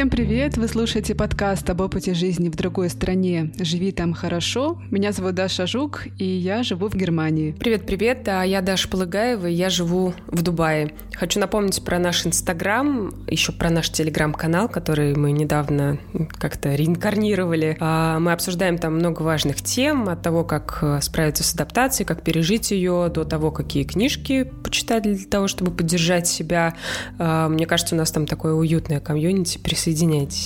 Всем привет! Вы слушаете подкаст об опыте жизни в другой стране «Живи там хорошо». Меня зовут Даша Жук, и я живу в Германии. Привет-привет, а я Даша Полыгаева, и я живу в Дубае. Хочу напомнить про наш Инстаграм, еще про наш Телеграм-канал, который мы недавно как-то реинкарнировали. А, мы обсуждаем там много важных тем, от того, как э, справиться с адаптацией, как пережить ее, до того, какие книжки почитать для того, чтобы поддержать себя. А, мне кажется, у нас там такое уютное комьюнити присоединяйтесь.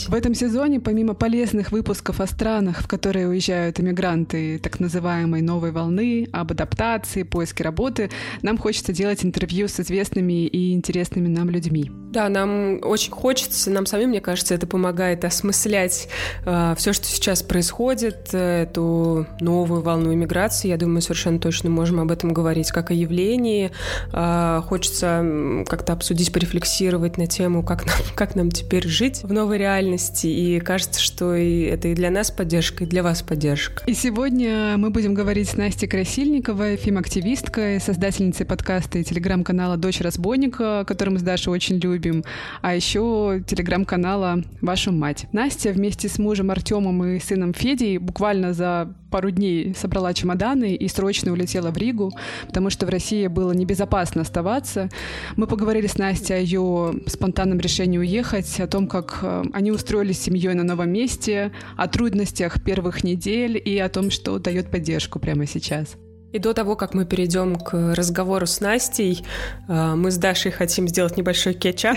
В этом сезоне, помимо полезных выпусков о странах, в которые уезжают иммигранты так называемой новой волны, об адаптации, поиске работы, нам хочется делать интервью с известными и интересными нам людьми. Да, нам очень хочется, нам самим, мне кажется, это помогает осмыслять э, все, что сейчас происходит, э, эту новую волну иммиграции. Я думаю, совершенно точно можем об этом говорить как о явлении. Э, хочется как-то обсудить, порефлексировать на тему, как нам, как нам теперь жить в новой реальности. И кажется, что и это и для нас поддержка, и для вас поддержка. И сегодня мы будем говорить с Настей Красильниковой, фем-активисткой, создательницей подкаста и телеграм-канала «Дочь разбойника», который мы с Дашей очень любим, а еще телеграм-канала «Вашу мать». Настя вместе с мужем Артемом и сыном Федей буквально за пару дней собрала чемоданы и срочно улетела в Ригу, потому что в России было небезопасно оставаться. Мы поговорили с Настей о ее спонтанном решении уехать, о том, как э, они устроились с семьей на новом месте, о трудностях первых недель и о том, что дает поддержку прямо сейчас. И до того, как мы перейдем к разговору с Настей, э, мы с Дашей хотим сделать небольшой кетчап.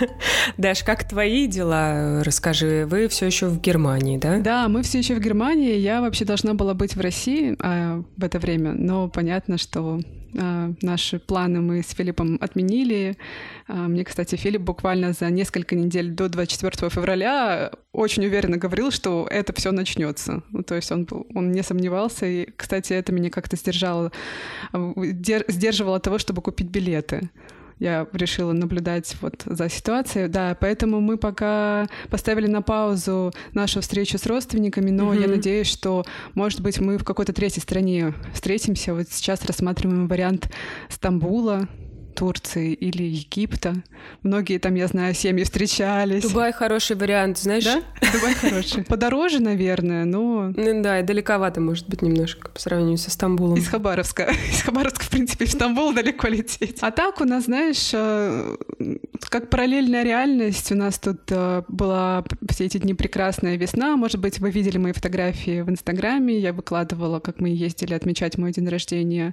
Даш, как твои дела? Расскажи, вы все еще в Германии, да? Да, мы все еще в Германии. Я вообще должна была быть в России а, в это время, но понятно, что наши планы мы с Филиппом отменили. А, мне, кстати, Филипп буквально за несколько недель до 24 февраля очень уверенно говорил, что это все начнется. Ну, то есть он, он не сомневался. И, кстати, это меня как-то сдержало, сдерживало того, чтобы купить билеты я решила наблюдать вот за ситуацией. Да, поэтому мы пока поставили на паузу нашу встречу с родственниками, но mm-hmm. я надеюсь, что, может быть, мы в какой-то третьей стране встретимся. Вот сейчас рассматриваем вариант Стамбула, Турции или Египта. Многие там, я знаю, семьи встречались. Дубай хороший вариант, знаешь? Да? Дубай хороший. Подороже, наверное, но... Ну, да, и далековато, может быть, немножко по сравнению со Стамбулом. Из Хабаровска. Из Хабаровска, в принципе, в Стамбул далеко лететь. А так у нас, знаешь, э, как параллельная реальность. У нас тут э, была все эти дни прекрасная весна. Может быть, вы видели мои фотографии в Инстаграме. Я выкладывала, как мы ездили отмечать мой день рождения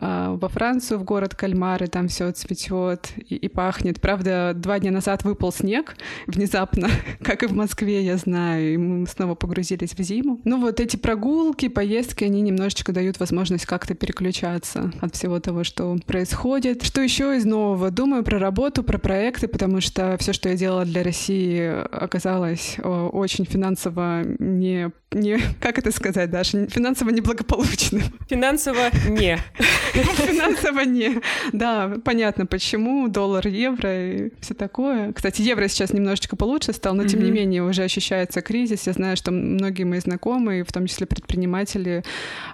э, во Францию, в город Кальмары. Там все цветет и, и пахнет. Правда, два дня назад выпал снег внезапно, как и в Москве, я знаю, и мы снова погрузились в зиму. Ну вот эти прогулки, поездки, они немножечко дают возможность как-то переключаться от всего того, что происходит. Что еще из нового? Думаю про работу, про проекты, потому что все, что я делала для России, оказалось очень финансово не не, как это сказать, Даша, финансово неблагополучным. Финансово не. Финансово не. Да, понятно, почему. Доллар, евро и все такое. Кстати, евро сейчас немножечко получше стал, но тем не менее уже ощущается кризис. Я знаю, что многие мои знакомые, в том числе предприниматели,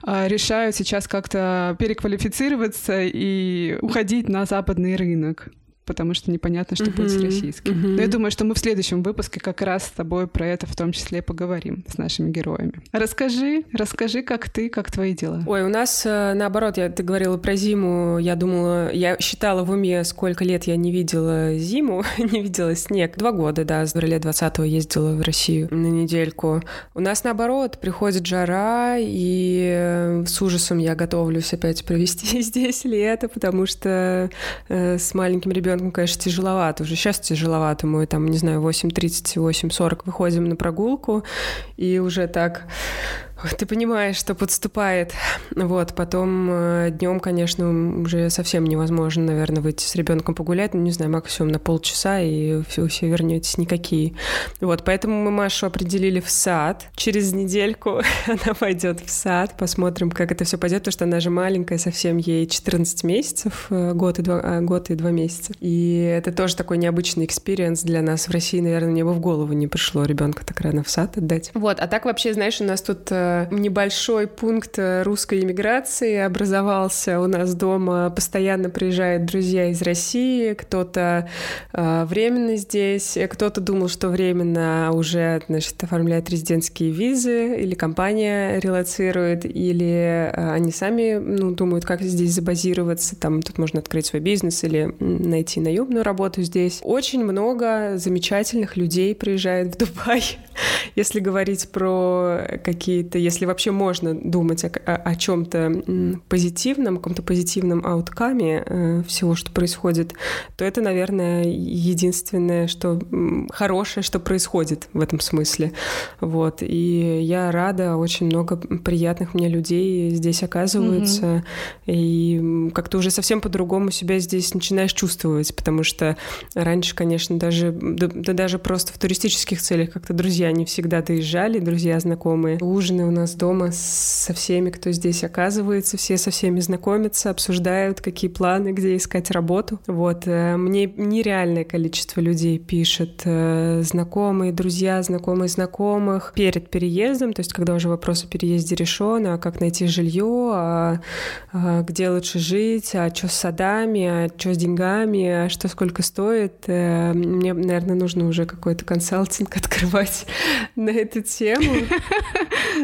а, решают сейчас как-то переквалифицироваться и уходить на западный рынок потому что непонятно, что будет с российским. Но я думаю, что мы в следующем выпуске как раз с тобой про это в том числе поговорим с нашими героями. Расскажи, расскажи, как ты, как твои дела. Ой, у нас э, наоборот, я, ты говорила про зиму, я думала, я считала в уме, сколько лет я не видела зиму, не видела снег. Два года, да, с февраля 20-го ездила в Россию на недельку. У нас наоборот, приходит жара, и э, с ужасом я готовлюсь опять провести здесь лето, потому что э, с маленьким ребенком ребенком, конечно, тяжеловато. Уже сейчас тяжеловато. Мы там, не знаю, 8.30, 8.40 выходим на прогулку, и уже так ты понимаешь, что подступает. Вот, потом э, днем, конечно, уже совсем невозможно, наверное, выйти с ребенком погулять, ну, не знаю, максимум на полчаса, и все, все вернетесь никакие. Вот, поэтому мы Машу определили в сад. Через недельку она пойдет в сад, посмотрим, как это все пойдет, потому что она же маленькая, совсем ей 14 месяцев, э, год и два, а, год и два месяца. И это тоже такой необычный experience для нас в России, наверное, мне бы в голову не пришло ребенка так рано в сад отдать. Вот, а так вообще, знаешь, у нас тут э, небольшой пункт русской иммиграции образовался у нас дома. Постоянно приезжают друзья из России, кто-то э, временно здесь, кто-то думал, что временно уже, значит, оформляет резидентские визы, или компания релацирует, или э, они сами ну, думают, как здесь забазироваться. Там тут можно открыть свой бизнес или найти наемную работу здесь. Очень много замечательных людей приезжает в Дубай. Если говорить про какие-то, если вообще можно думать о, о, о чем-то позитивном, о каком-то позитивном ауткаме э, всего, что происходит, то это, наверное, единственное, что хорошее, что происходит в этом смысле. Вот. И я рада, очень много приятных мне людей здесь оказываются. Mm-hmm. И как-то уже совсем по-другому себя здесь начинаешь чувствовать, потому что раньше, конечно, даже, да, да даже просто в туристических целях как-то друзья не всегда доезжали, друзья знакомые. Ужины у нас дома со всеми, кто здесь оказывается, все со всеми знакомятся, обсуждают, какие планы, где искать работу. Вот. Э, мне нереальное количество людей пишет, э, знакомые, друзья, знакомые знакомых, перед переездом, то есть когда уже вопрос о переезде решен, а как найти жилье, а, а где лучше жить, а что с садами, а что с деньгами, а что сколько стоит. Э, мне, наверное, нужно уже какой-то консалтинг открывать на эту тему.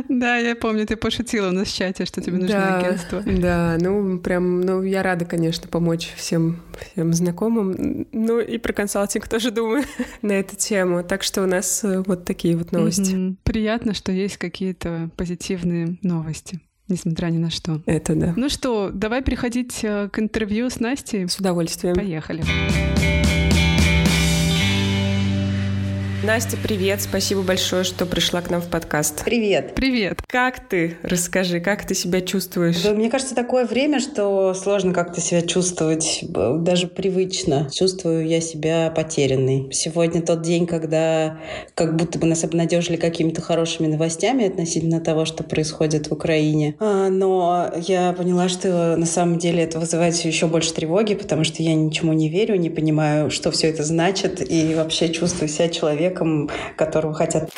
Да, я помню, ты пошутила у нас в чате, что тебе нужно агентство. Да, ну прям, ну я рада, конечно, помочь всем, всем знакомым. Ну и про консалтинг тоже думаю на эту тему. Так что у нас э, вот такие вот новости. Приятно, что есть какие-то позитивные новости несмотря ни на что. Это да. Ну что, давай переходить э, к интервью с Настей. С удовольствием. Поехали. Настя, привет. Спасибо большое, что пришла к нам в подкаст. Привет. Привет. Как ты? Расскажи, как ты себя чувствуешь? Да, мне кажется, такое время, что сложно как-то себя чувствовать, даже привычно. Чувствую я себя потерянной. Сегодня тот день, когда как будто бы нас обнадежили какими-то хорошими новостями относительно того, что происходит в Украине. А, но я поняла, что на самом деле это вызывает еще больше тревоги, потому что я ничему не верю, не понимаю, что все это значит, и вообще чувствую себя человеком, человеком, которого хотят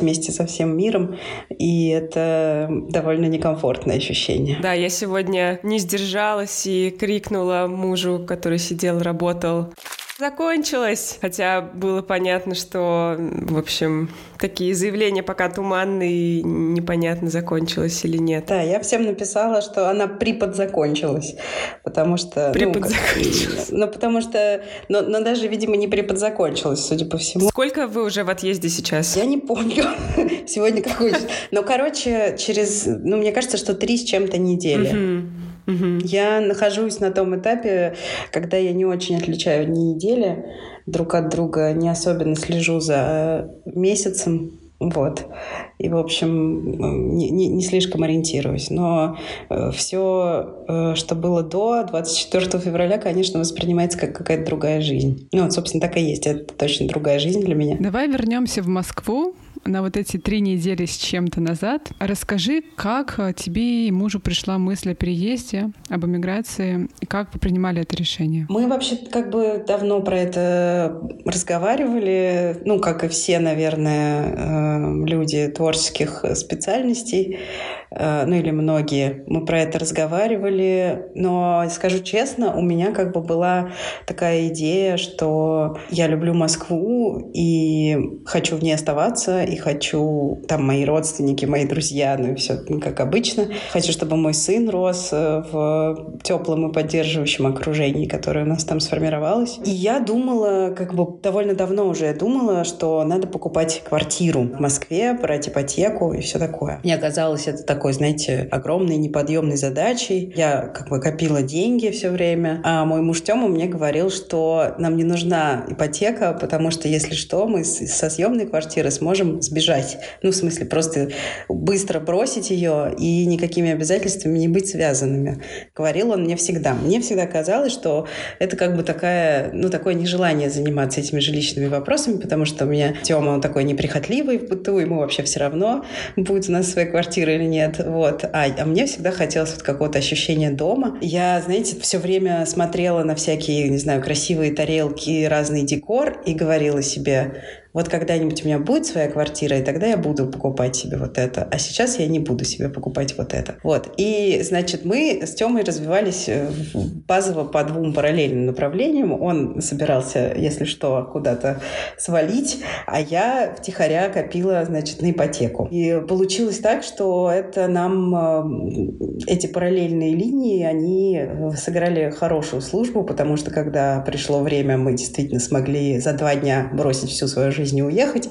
вместе со всем миром, и это довольно некомфортное ощущение. Да, я сегодня не сдержалась и крикнула мужу, который сидел, работал. Закончилось! Хотя было понятно, что, в общем, такие заявления пока туманные, непонятно, закончилось или нет. Да, я всем написала, что она приподзакончилась, потому что... Приподзакончилась. Ну, ну, потому что... Но, но даже, видимо, не приподзакончилась, судя по всему. Сколько вы уже в отъезде сейчас? Я не помню. Сегодня какой... Ну, короче, через... Ну, мне кажется, что три с чем-то недели. Я нахожусь на том этапе, когда я не очень отличаю дни недели друг от друга, не особенно слежу за месяцем, вот. И, в общем, не, не, не слишком ориентируюсь. Но э, все, э, что было до 24 февраля, конечно, воспринимается как какая-то другая жизнь. Ну, вот, собственно, так и есть. Это точно другая жизнь для меня. Давай вернемся в Москву на вот эти три недели с чем-то назад. Расскажи, как э, тебе и мужу пришла мысль о переезде, об эмиграции, и как вы принимали это решение? Мы вообще как бы давно про это разговаривали, ну, как и все, наверное, э, люди творческих специальностей. Э, ну или многие, мы про это разговаривали, но скажу честно, у меня как бы была такая идея, что я люблю Москву и хочу в ней оставаться, хочу, там мои родственники, мои друзья, ну и все ну, как обычно. Хочу, чтобы мой сын рос э, в теплом и поддерживающем окружении, которое у нас там сформировалось. И я думала, как бы довольно давно уже я думала, что надо покупать квартиру в Москве, брать ипотеку и все такое. Мне оказалось это такой, знаете, огромной неподъемной задачей. Я как бы копила деньги все время, а мой муж Тёма мне говорил, что нам не нужна ипотека, потому что, если что, мы со съемной квартиры сможем сбежать. Ну, в смысле, просто быстро бросить ее и никакими обязательствами не быть связанными. Говорил он мне всегда. Мне всегда казалось, что это как бы такая, ну, такое нежелание заниматься этими жилищными вопросами, потому что у меня Тёма, он такой неприхотливый в быту, ему вообще все равно, будет у нас своя квартира или нет вот. А, а мне всегда хотелось вот какого-то ощущения дома. Я, знаете, все время смотрела на всякие, не знаю, красивые тарелки, разный декор и говорила себе, Вот когда-нибудь у меня будет своя квартира, и тогда я буду покупать себе вот это. А сейчас я не буду себе покупать вот это. Вот. И, значит, мы с Тёмой развивались э, базово по двум параллельным направлениям. Он собирался, если что, куда-то свалить, а я втихаря копила, значит, на ипотеку. И получилось так, что это нам э, эти параллельные линии, они сыграли хорошую службу, потому что когда пришло время, мы действительно смогли за два дня бросить всю свою жизнь и уехать,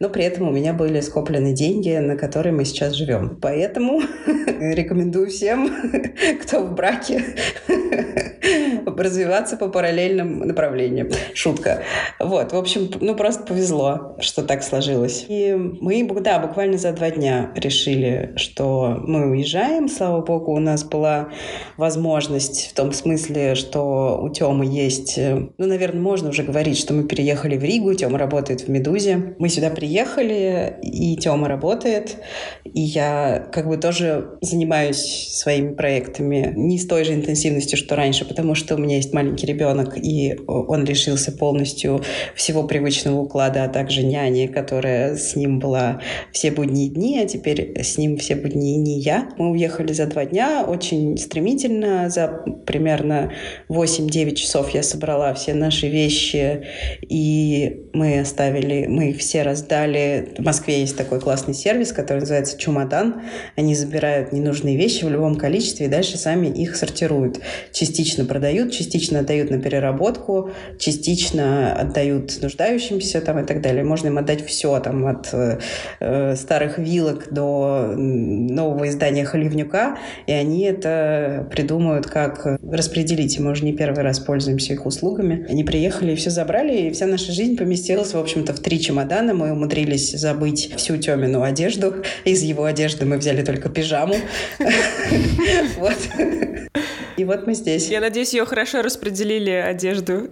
но при этом у меня были скоплены деньги, на которые мы сейчас живем. Поэтому рекомендую всем, кто в браке, развиваться по параллельным направлениям. Шутка. Вот, в общем, ну просто повезло, что так сложилось. И мы, да, буквально за два дня решили, что мы уезжаем. Слава богу, у нас была возможность в том смысле, что у Тёмы есть, ну, наверное, можно уже говорить, что мы переехали в Ригу, Тёма работает в «Медузе». Мы сюда приехали, и Тёма работает, и я как бы тоже занимаюсь своими проектами не с той же интенсивностью, что раньше, потому что у меня есть маленький ребенок, и он лишился полностью всего привычного уклада, а также няни, которая с ним была все будние дни, а теперь с ним все будние дни я. Мы уехали за два дня очень стремительно, за примерно 8-9 часов я собрала все наши вещи, и мы оставили, мы их все раздали. В Москве есть такой классный сервис, который называется «Чумадан». Они забирают ненужные вещи в любом количестве и дальше сами их сортируют. Частично продают, частично отдают на переработку, частично отдают нуждающимся там и так далее. Можно им отдать все, там, от э, старых вилок до нового издания «Холивнюка», и они это придумают, как распределить. мы уже не первый раз пользуемся их услугами. Они приехали и все забрали, и вся наша жизнь поместилась, в общем-то, в три чемодана. Мы умудрились забыть всю Тёмину одежду. Из его одежды мы взяли только пижаму. И вот мы здесь. Я надеюсь, ее хорошо распределили одежду,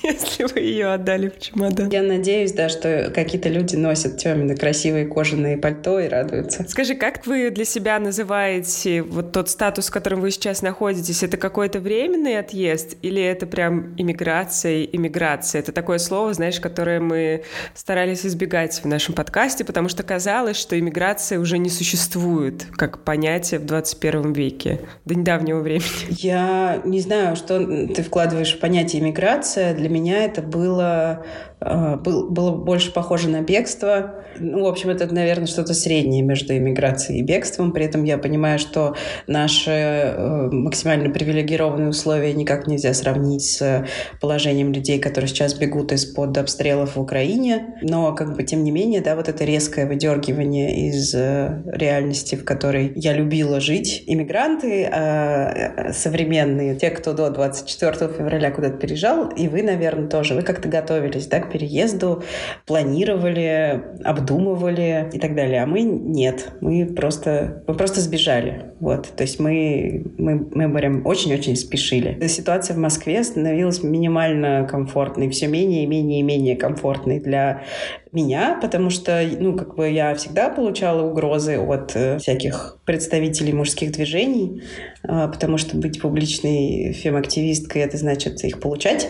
если вы ее отдали в чемодан. Я надеюсь, да, что какие-то люди носят темные красивые кожаные пальто и радуются. Скажи, как вы для себя называете вот тот статус, в котором вы сейчас находитесь? Это какой-то временный отъезд или это прям иммиграция, иммиграция? Это такое слово, знаешь, которое мы старались избегать в нашем подкасте, потому что казалось, что иммиграция уже не существует как понятие в 21 веке до недавнего времени. Я не знаю, что ты вкладываешь в понятие иммиграция. Для меня это было был, было больше похоже на бегство. Ну, в общем, это, наверное, что-то среднее между иммиграцией и бегством. При этом я понимаю, что наши э, максимально привилегированные условия никак нельзя сравнить с положением людей, которые сейчас бегут из-под обстрелов в Украине. Но, как бы, тем не менее, да, вот это резкое выдергивание из э, реальности, в которой я любила жить. Иммигранты э, современные, те, кто до 24 февраля куда-то переезжал, и вы, наверное, тоже, вы как-то готовились, да, переезду, планировали, обдумывали и так далее. А мы нет. Мы просто, мы просто сбежали. Вот. То есть мы, мы, мы прям очень-очень спешили. Ситуация в Москве становилась минимально комфортной, все менее и менее и менее комфортной для меня, потому что, ну, как бы я всегда получала угрозы от э, всяких представителей мужских движений, э, потому что быть публичной фем-активисткой — это значит их получать.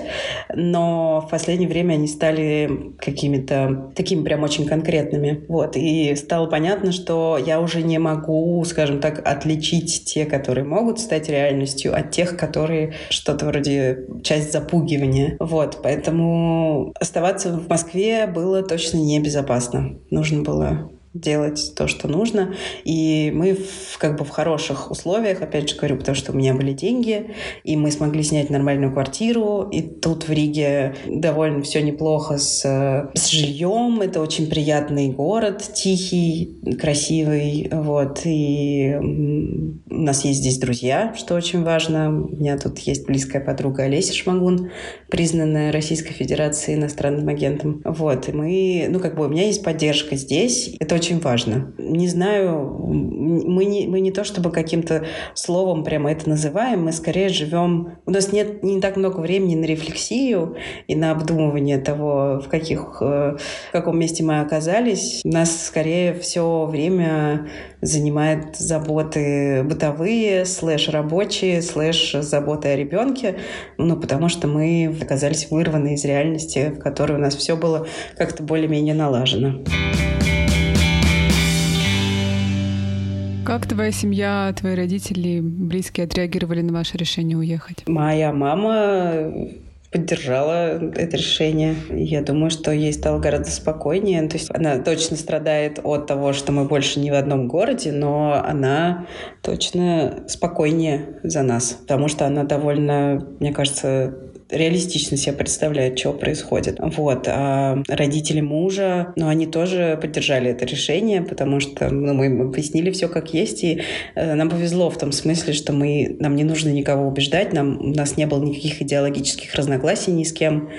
Но в последнее время они стали какими-то такими прям очень конкретными. Вот. И стало понятно, что я уже не могу, скажем так, отличить те, которые могут стать реальностью, от тех, которые что-то вроде часть запугивания. Вот. Поэтому оставаться в Москве было точно точно небезопасно. Нужно было делать то, что нужно. И мы в, как бы в хороших условиях, опять же говорю, потому что у меня были деньги, и мы смогли снять нормальную квартиру. И тут в Риге довольно все неплохо с, с жильем. Это очень приятный город, тихий, красивый. Вот. И у нас есть здесь друзья, что очень важно. У меня тут есть близкая подруга Олеся Шмагун, признанная Российской Федерацией иностранным агентом. Вот. И мы, ну как бы у меня есть поддержка здесь. Это очень важно. Не знаю, мы не, мы не то чтобы каким-то словом прямо это называем, мы скорее живем... У нас нет не так много времени на рефлексию и на обдумывание того, в, каких, э, в каком месте мы оказались. У нас скорее все время занимает заботы бытовые, слэш рабочие, слэш заботы о ребенке, ну, потому что мы оказались вырваны из реальности, в которой у нас все было как-то более-менее налажено. Как твоя семья, твои родители, близкие отреагировали на ваше решение уехать? Моя мама поддержала это решение. Я думаю, что ей стало гораздо спокойнее. То есть она точно страдает от того, что мы больше не в одном городе, но она точно спокойнее за нас, потому что она довольно, мне кажется, реалистично себе представляют, что происходит. Вот. А родители мужа, ну, они тоже поддержали это решение, потому что ну, мы объяснили все как есть, и э, нам повезло в том смысле, что мы, нам не нужно никого убеждать, нам, у нас не было никаких идеологических разногласий ни с кем,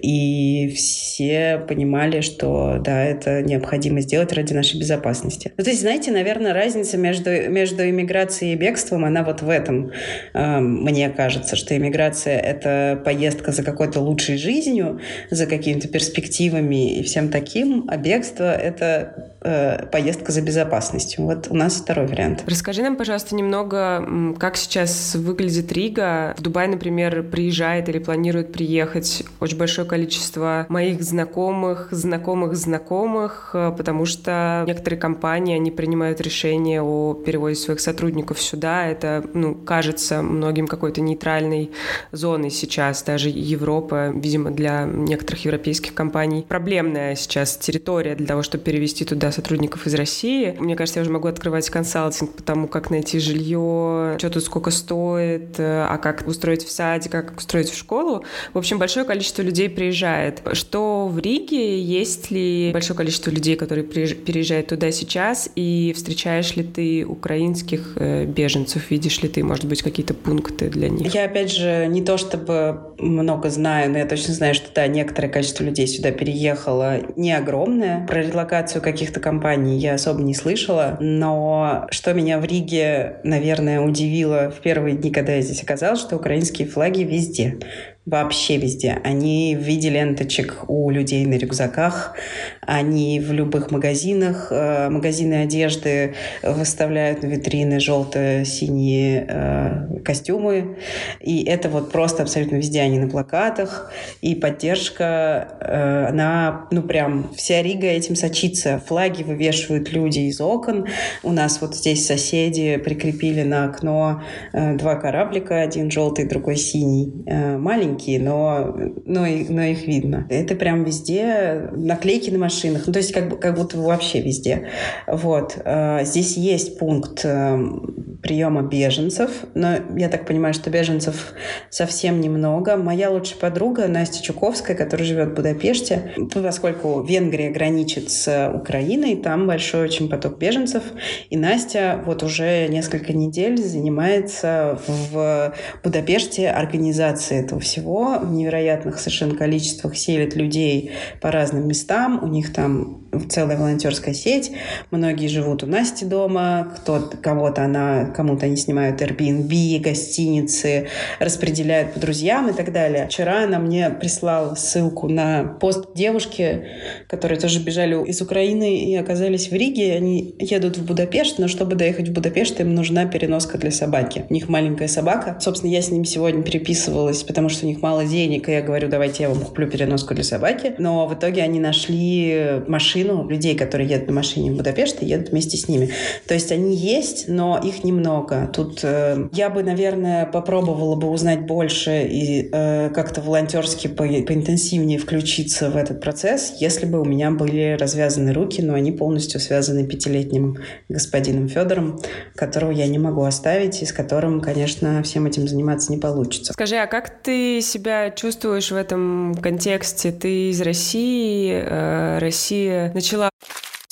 и все понимали, что да, это необходимо сделать ради нашей безопасности. Ну, то есть, знаете, наверное, разница между, между иммиграцией и бегством, она вот в этом, э, мне кажется, что иммиграция — это поездка за какой-то лучшей жизнью, за какими-то перспективами и всем таким, а бегство — это э, поездка за безопасностью. Вот у нас второй вариант. Расскажи нам, пожалуйста, немного, как сейчас выглядит Рига. В Дубай, например, приезжает или планирует приехать очень большое количество моих знакомых, знакомых, знакомых, э, потому что некоторые компании, они принимают решение о переводе своих сотрудников сюда. Это, ну, кажется многим какой-то нейтральной зоной сейчас даже Европа, видимо, для некоторых европейских компаний проблемная сейчас территория для того, чтобы перевести туда сотрудников из России. Мне кажется, я уже могу открывать консалтинг по тому, как найти жилье, что тут сколько стоит, а как устроить в саде, как устроить в школу. В общем, большое количество людей приезжает. Что в Риге? Есть ли большое количество людей, которые переезжают туда сейчас? И встречаешь ли ты украинских э, беженцев? Видишь ли ты, может быть, какие-то пункты для них? Я, опять же, не то чтобы много знаю, но я точно знаю, что да, некоторое количество людей сюда переехало, не огромное. Про релокацию каких-то компаний я особо не слышала, но что меня в Риге, наверное, удивило в первые дни, когда я здесь оказалась, что украинские флаги везде вообще везде. Они в виде ленточек у людей на рюкзаках, они в любых магазинах. Э, магазины одежды выставляют на витрины желто-синие э, костюмы. И это вот просто абсолютно везде. Они на плакатах. И поддержка, э, она, ну прям, вся Рига этим сочится. Флаги вывешивают люди из окон. У нас вот здесь соседи прикрепили на окно два кораблика, один желтый, другой синий. Маленький маленькие, но, но, но их видно. Это прям везде, наклейки на машинах, ну, то есть как, как будто вообще везде. Вот. А, здесь есть пункт эм, приема беженцев, но я так понимаю, что беженцев совсем немного. Моя лучшая подруга Настя Чуковская, которая живет в Будапеште, поскольку Венгрия граничит с Украиной, там большой очень поток беженцев, и Настя вот уже несколько недель занимается в Будапеште организацией этого всего всего в невероятных совершенно количествах селят людей по разным местам. У них там целая волонтерская сеть. Многие живут у Насти дома, кто кого-то она, кому-то они снимают Airbnb, гостиницы, распределяют по друзьям и так далее. Вчера она мне прислала ссылку на пост девушки, которые тоже бежали из Украины и оказались в Риге. Они едут в Будапешт, но чтобы доехать в Будапешт, им нужна переноска для собаки. У них маленькая собака. Собственно, я с ними сегодня переписывалась, потому что у них мало денег, и я говорю, давайте я вам куплю переноску для собаки. Но в итоге они нашли машину людей, которые едут на машине в Будапешт и едут вместе с ними. То есть они есть, но их немного. Тут э, я бы, наверное, попробовала бы узнать больше и э, как-то волонтерски по поинтенсивнее включиться в этот процесс, если бы у меня были развязаны руки, но они полностью связаны пятилетним господином Федором, которого я не могу оставить и с которым, конечно, всем этим заниматься не получится. Скажи, а как ты себя чувствуешь в этом контексте? Ты из России, э, Россия начала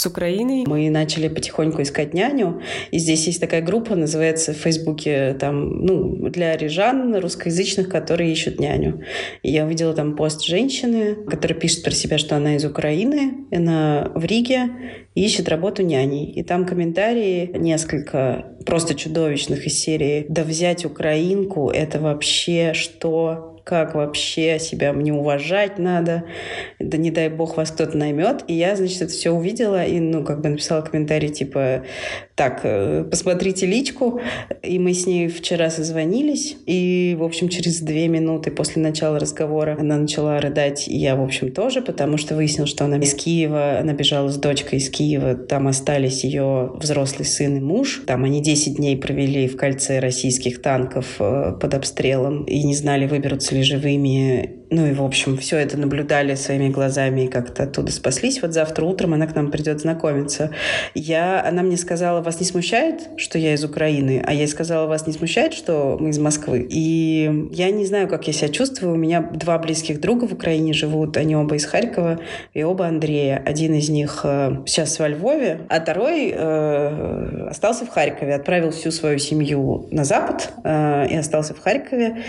с Украиной. Мы начали потихоньку искать няню, и здесь есть такая группа, называется в Фейсбуке, там, ну, для рижан русскоязычных, которые ищут няню. И я увидела там пост женщины, которая пишет про себя, что она из Украины, она в Риге, ищет работу няней. И там комментарии несколько просто чудовищных из серии «Да взять украинку – это вообще что? Как вообще себя мне уважать надо, да не дай бог вас кто-то наймет. И я, значит, это все увидела и, ну, как бы написала комментарий, типа, так, э, посмотрите личку. И мы с ней вчера созвонились. И, в общем, через две минуты после начала разговора она начала рыдать. И я, в общем, тоже, потому что выяснил, что она из Киева, она бежала с дочкой из Киева. Там остались ее взрослый сын и муж. Там они 10 дней провели в кольце российских танков э, под обстрелом и не знали, выберутся ли живыми ну и, в общем, все это наблюдали своими глазами и как-то оттуда спаслись. Вот завтра утром она к нам придет знакомиться. Я, она мне сказала, вас не смущает, что я из Украины? А я ей сказала, вас не смущает, что мы из Москвы? И я не знаю, как я себя чувствую. У меня два близких друга в Украине живут. Они оба из Харькова и оба Андрея. Один из них э, сейчас во Львове, а второй э, остался в Харькове. Отправил всю свою семью на Запад э, и остался в Харькове.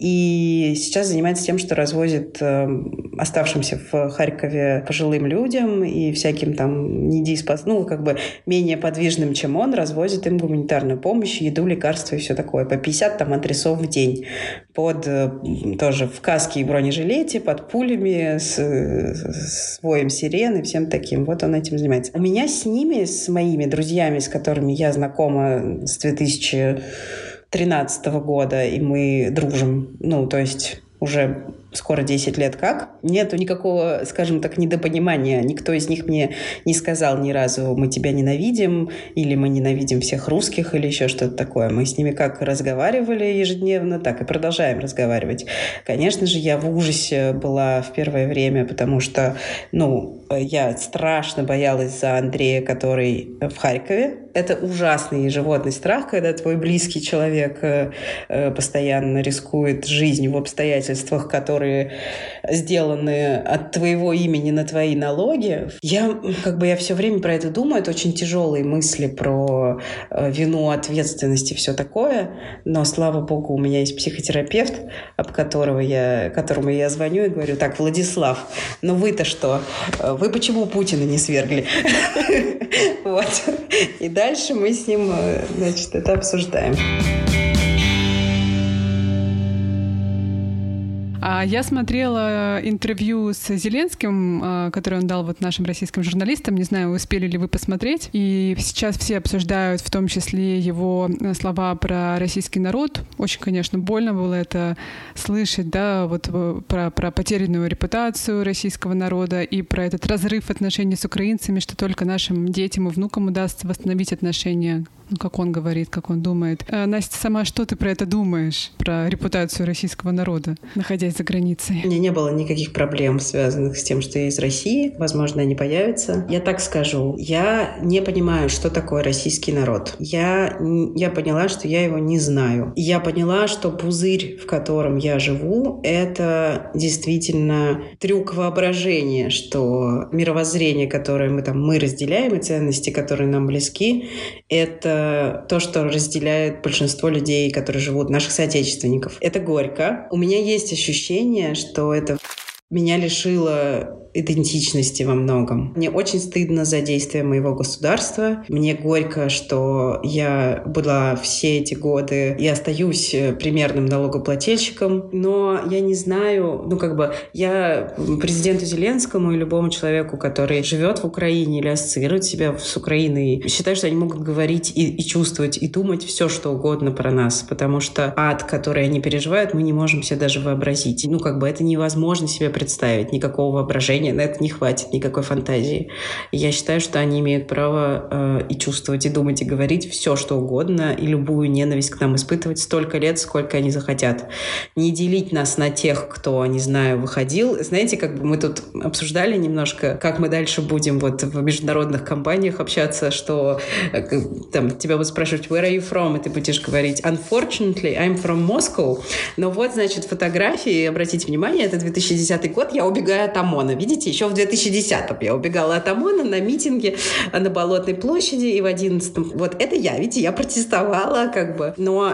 И сейчас занимается тем, что развозит э, оставшимся в Харькове пожилым людям и всяким там недееспос... ну, как бы менее подвижным, чем он, развозит им гуманитарную помощь, еду, лекарства и все такое. По 50 там адресов в день. Под э, тоже в каске и бронежилете, под пулями, с, с воем сирены, всем таким. Вот он этим занимается. У меня с ними, с моими друзьями, с которыми я знакома с 2013 года, и мы дружим, ну, то есть уже скоро 10 лет как. Нету никакого, скажем так, недопонимания. Никто из них мне не сказал ни разу, мы тебя ненавидим, или мы ненавидим всех русских, или еще что-то такое. Мы с ними как разговаривали ежедневно, так и продолжаем разговаривать. Конечно же, я в ужасе была в первое время, потому что, ну, я страшно боялась за Андрея, который в Харькове. Это ужасный животный страх, когда твой близкий человек э, э, постоянно рискует жизнью в обстоятельствах, которые сделаны от твоего имени на твои налоги. Я как бы я все время про это думаю, это очень тяжелые мысли про э, вину, ответственность и все такое, но слава богу, у меня есть психотерапевт, об которого я, которому я звоню и говорю, так, Владислав, ну вы-то что? Вы почему Путина не свергли? Вот. И дальше мы с ним, э, значит, это обсуждаем. А я смотрела интервью с Зеленским, а, которое он дал вот нашим российским журналистам. Не знаю, успели ли вы посмотреть. И сейчас все обсуждают в том числе его э, слова про российский народ. Очень, конечно, больно было это слышать, да, вот э, про, про потерянную репутацию российского народа и про этот разрыв отношений с украинцами, что только нашим детям и внукам удастся восстановить отношения как он говорит, как он думает. А, Настя, сама что ты про это думаешь, про репутацию российского народа, находясь за границей? У меня не было никаких проблем, связанных с тем, что я из России. Возможно, они появятся. Я так скажу. Я не понимаю, что такое российский народ. Я, я поняла, что я его не знаю. Я поняла, что пузырь, в котором я живу, это действительно трюк воображения, что мировоззрение, которое мы там мы разделяем, и ценности, которые нам близки, это то, что разделяет большинство людей, которые живут, наших соотечественников. Это горько. У меня есть ощущение, что это меня лишило идентичности во многом. Мне очень стыдно за действия моего государства. Мне горько, что я была все эти годы и остаюсь э, примерным налогоплательщиком. Но я не знаю, ну как бы я президенту Зеленскому и любому человеку, который живет в Украине или ассоциирует себя с Украиной, считаю, что они могут говорить и, и чувствовать, и думать все, что угодно про нас. Потому что ад, который они переживают, мы не можем себе даже вообразить. Ну как бы это невозможно себе представить, никакого воображения на это не хватит никакой фантазии. я считаю, что они имеют право э, и чувствовать, и думать, и говорить все, что угодно, и любую ненависть к нам испытывать столько лет, сколько они захотят. Не делить нас на тех, кто, не знаю, выходил. Знаете, как бы мы тут обсуждали немножко, как мы дальше будем вот в международных компаниях общаться, что э, там тебя будут спрашивать, where are you from? И ты будешь говорить, unfortunately, I'm from Moscow. Но вот, значит, фотографии, обратите внимание, это 2010 каждый год я убегаю от ОМОНа. Видите, еще в 2010-м я убегала от ОМОНа на митинге на Болотной площади и в 11-м. Вот это я, видите, я протестовала как бы. Но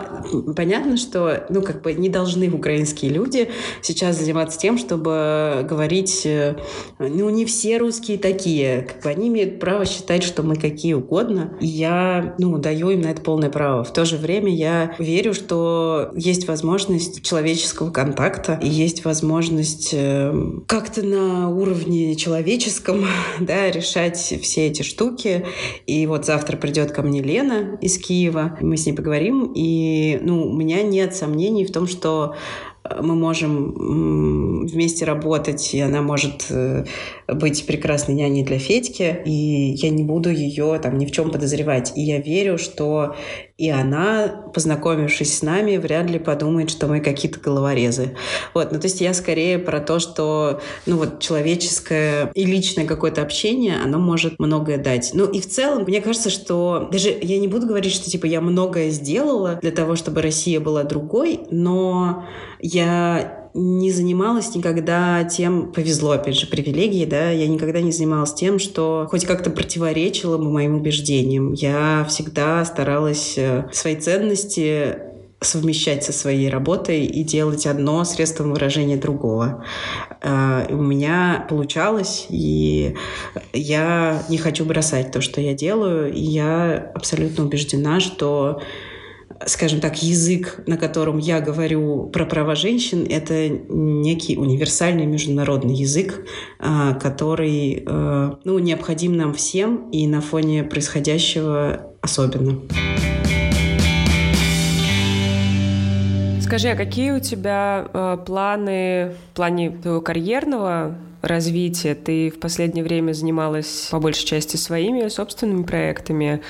понятно, что, ну, как бы не должны украинские люди сейчас заниматься тем, чтобы говорить, э, ну, не все русские такие. Как бы они имеют право считать, что мы какие угодно. И я, ну, даю им на это полное право. В то же время я верю, что есть возможность человеческого контакта и есть возможность э, как-то на уровне человеческом, да, решать все эти штуки. И вот завтра придет ко мне Лена из Киева, мы с ней поговорим, и, ну, у меня нет сомнений в том, что мы можем вместе работать, и она может э, быть прекрасной няней для Федьки, и я не буду ее там ни в чем подозревать. И я верю, что и она, познакомившись с нами, вряд ли подумает, что мы какие-то головорезы. Вот, ну то есть я скорее про то, что ну вот человеческое и личное какое-то общение, оно может многое дать. Ну и в целом, мне кажется, что даже я не буду говорить, что типа я многое сделала для того, чтобы Россия была другой, но я не занималась никогда тем, повезло, опять же, привилегии, да, я никогда не занималась тем, что хоть как-то противоречило бы моим убеждениям. Я всегда старалась э, свои ценности совмещать со своей работой и делать одно средством выражения другого. Э, у меня получалось, и я не хочу бросать то, что я делаю, и я абсолютно убеждена, что скажем так, язык, на котором я говорю про права женщин, это некий универсальный международный язык, а, который э, ну, необходим нам всем и на фоне происходящего особенно. Скажи, а какие у тебя э, планы в плане твоего карьерного развития. Ты в последнее время занималась по большей части своими собственными проектами.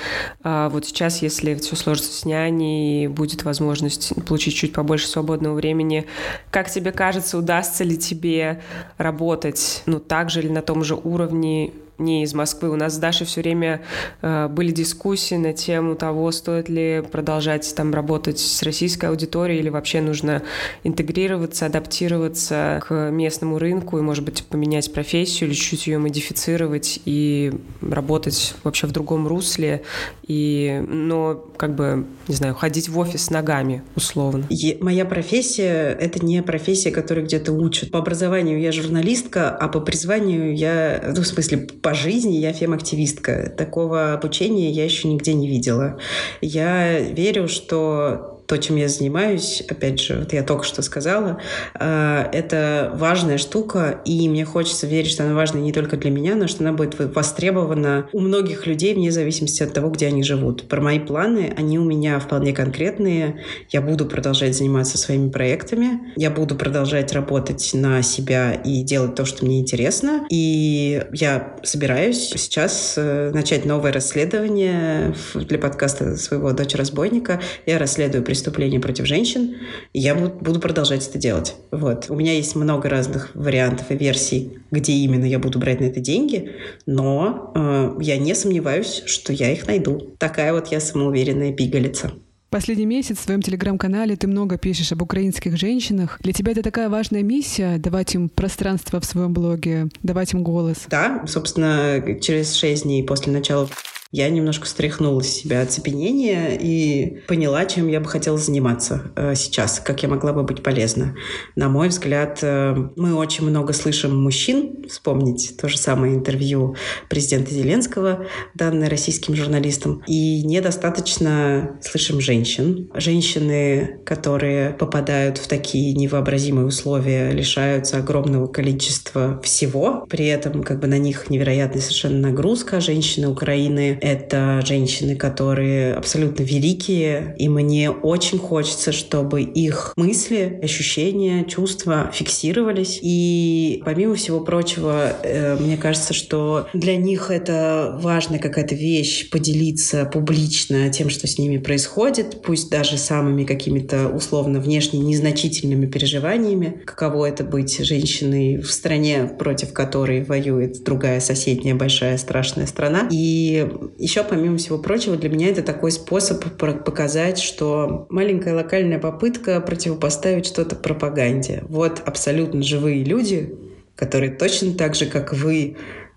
А вот сейчас, если все сложится с няней, будет возможность получить чуть побольше свободного времени, как тебе кажется, удастся ли тебе работать ну, так же или на том же уровне не из Москвы. У нас с Дашей все время э, были дискуссии на тему того, стоит ли продолжать там работать с российской аудиторией или вообще нужно интегрироваться, адаптироваться к местному рынку и, может быть, поменять профессию или чуть ее модифицировать и работать вообще в другом русле. И, но, как бы, не знаю, ходить в офис ногами, условно. И моя профессия — это не профессия, которую где-то учат. По образованию я журналистка, а по призванию я, ну, в смысле, по по жизни я фем-активистка. Такого обучения я еще нигде не видела. Я верю, что то, чем я занимаюсь, опять же, вот я только что сказала, э, это важная штука, и мне хочется верить, что она важна не только для меня, но что она будет востребована у многих людей вне зависимости от того, где они живут. Про мои планы, они у меня вполне конкретные. Я буду продолжать заниматься своими проектами, я буду продолжать работать на себя и делать то, что мне интересно. И я собираюсь сейчас э, начать новое расследование для подкаста своего «Дочь-разбойника». Я расследую преступления преступления против женщин, и я буду продолжать это делать. Вот. У меня есть много разных вариантов и версий, где именно я буду брать на это деньги, но э, я не сомневаюсь, что я их найду. Такая вот я самоуверенная пигалица. Последний месяц в своем телеграм-канале ты много пишешь об украинских женщинах. Для тебя это такая важная миссия — давать им пространство в своем блоге, давать им голос? Да, собственно, через шесть дней после начала я немножко стряхнула с себя оцепенение и поняла, чем я бы хотела заниматься э, сейчас, как я могла бы быть полезна. На мой взгляд, э, мы очень много слышим мужчин, вспомнить то же самое интервью президента Зеленского, данное российским журналистам, и недостаточно слышим женщин. Женщины, которые попадают в такие невообразимые условия, лишаются огромного количества всего, при этом как бы на них невероятная совершенно нагрузка. Женщины Украины это женщины, которые абсолютно великие, и мне очень хочется, чтобы их мысли, ощущения, чувства фиксировались. И помимо всего прочего, э, мне кажется, что для них это важная какая-то вещь поделиться публично тем, что с ними происходит, пусть даже самыми какими-то условно внешне незначительными переживаниями, каково это быть женщиной в стране, против которой воюет другая соседняя большая страшная страна. И еще, помимо всего прочего, для меня это такой способ показать, что маленькая локальная попытка противопоставить что-то пропаганде. Вот абсолютно живые люди, которые точно так же, как вы,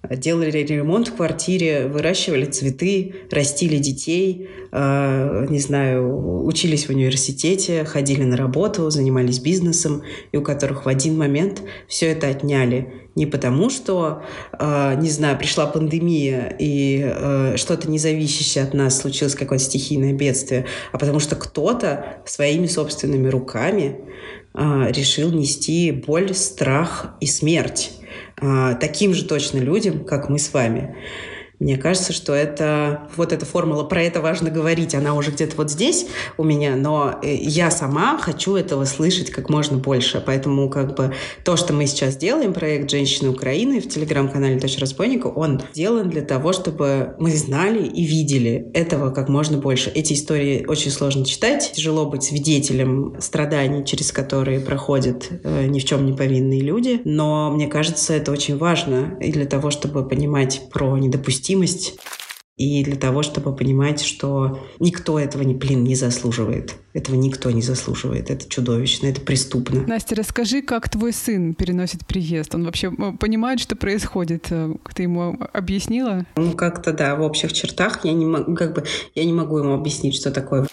делали ремонт в квартире, выращивали цветы, растили детей, э, не знаю, учились в университете, ходили на работу, занимались бизнесом, и у которых в один момент все это отняли. Не потому, что, э, не знаю, пришла пандемия и э, что-то независящее от нас случилось, какое-то стихийное бедствие, а потому что кто-то своими собственными руками решил нести боль, страх и смерть таким же точно людям, как мы с вами. Мне кажется, что это вот эта формула, про это важно говорить, она уже где-то вот здесь у меня, но э, я сама хочу этого слышать как можно больше. Поэтому как бы то, что мы сейчас делаем, проект «Женщины Украины» в телеграм-канале «Дочь разбойника», он сделан для того, чтобы мы знали и видели этого как можно больше. Эти истории очень сложно читать, тяжело быть свидетелем страданий, через которые проходят э, ни в чем не повинные люди, но мне кажется, это очень важно и для того, чтобы понимать про недопустимость совместимость и для того, чтобы понимать, что никто этого, не, блин, не заслуживает. Этого никто не заслуживает. Это чудовищно, это преступно. Настя, расскажи, как твой сын переносит приезд? Он вообще э, понимает, что происходит? Э, ты ему объяснила? Ну, как-то да, в общих чертах. Я не, могу, как бы, я не могу ему объяснить, что такое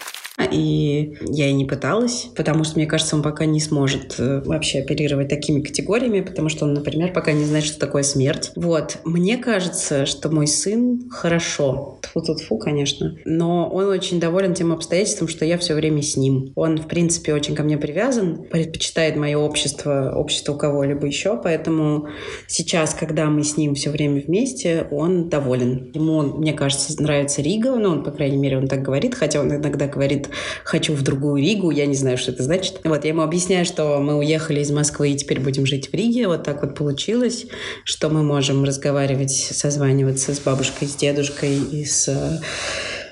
и я и не пыталась, потому что, мне кажется, он пока не сможет э, вообще оперировать такими категориями, потому что он, например, пока не знает, что такое смерть. Вот. Мне кажется, что мой сын хорошо. Тфу-тфу, конечно. Но он очень доволен тем обстоятельством, что я все время с ним. Он, в принципе, очень ко мне привязан, предпочитает мое общество, общество кого-либо еще, поэтому сейчас, когда мы с ним все время вместе, он доволен. Ему, мне кажется, нравится Рига, ну, он, по крайней мере, он так говорит, хотя он иногда говорит «хочу в другую Ригу», я не знаю, что это значит. Вот, я ему объясняю, что мы уехали из Москвы и теперь будем жить в Риге, вот так вот получилось, что мы можем разговаривать, созваниваться с бабушкой, с дедушкой и с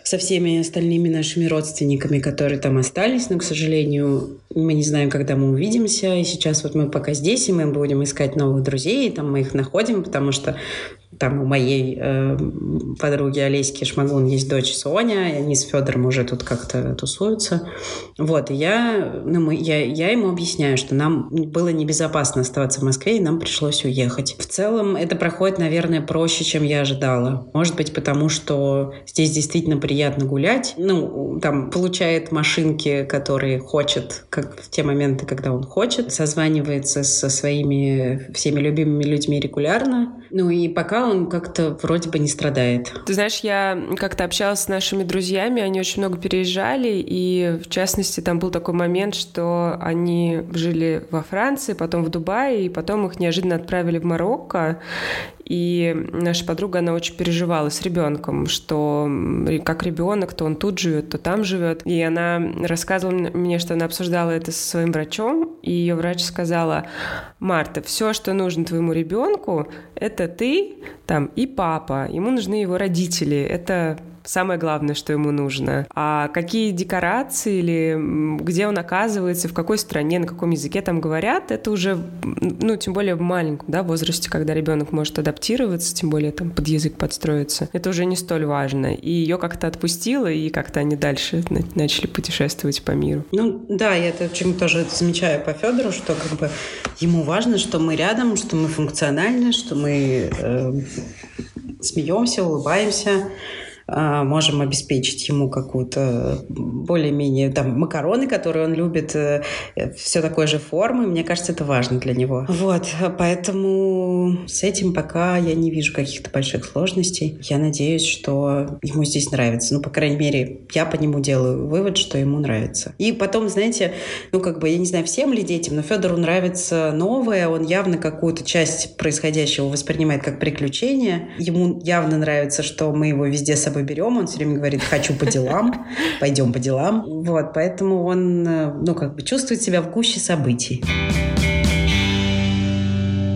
со всеми остальными нашими родственниками, которые там остались, но, к сожалению, мы не знаем, когда мы увидимся, и сейчас вот мы пока здесь, и мы будем искать новых друзей, и там мы их находим, потому что там у моей э, подруги Олеськи Шмагун есть дочь Соня, и они с Федором уже тут как-то тусуются. Вот, и я, ну, мы, я, я ему объясняю, что нам было небезопасно оставаться в Москве, и нам пришлось уехать. В целом это проходит, наверное, проще, чем я ожидала. Может быть, потому что здесь действительно приятно гулять. Ну, там получает машинки, которые хочет, как в те моменты, когда он хочет, созванивается со своими всеми любимыми людьми регулярно. Ну и пока он как-то вроде бы не страдает. Ты знаешь, я как-то общалась с нашими друзьями, они очень много переезжали, и в частности там был такой момент, что они жили во Франции, потом в Дубае, и потом их неожиданно отправили в Марокко, и наша подруга, она очень переживала с ребенком, что как ребенок, то он тут живет, то там живет. И она рассказывала мне, что она обсуждала это со своим врачом, и ее врач сказала, Марта, все, что нужно твоему ребенку, это ты там и папа. Ему нужны его родители. Это самое главное, что ему нужно. А какие декорации или где он оказывается, в какой стране, на каком языке там говорят, это уже, ну, тем более в маленьком да, возрасте, когда ребенок может адаптироваться, тем более там под язык подстроиться, это уже не столь важно. И ее как-то отпустило, и как-то они дальше начали путешествовать по миру. Ну, да, я это очень тоже замечаю по Федору, что как бы ему важно, что мы рядом, что мы функциональны, что мы э, смеемся, улыбаемся, можем обеспечить ему какую-то более-менее там макароны, которые он любит, э, все такой же формы. Мне кажется, это важно для него. Вот, поэтому с этим пока я не вижу каких-то больших сложностей. Я надеюсь, что ему здесь нравится. Ну, по крайней мере, я по нему делаю вывод, что ему нравится. И потом, знаете, ну, как бы, я не знаю, всем ли детям, но Федору нравится новое, он явно какую-то часть происходящего воспринимает как приключение. Ему явно нравится, что мы его везде с собой собой берем, он все время говорит, хочу по делам, пойдем по делам. Вот, поэтому он, э, ну, как бы чувствует себя в гуще событий.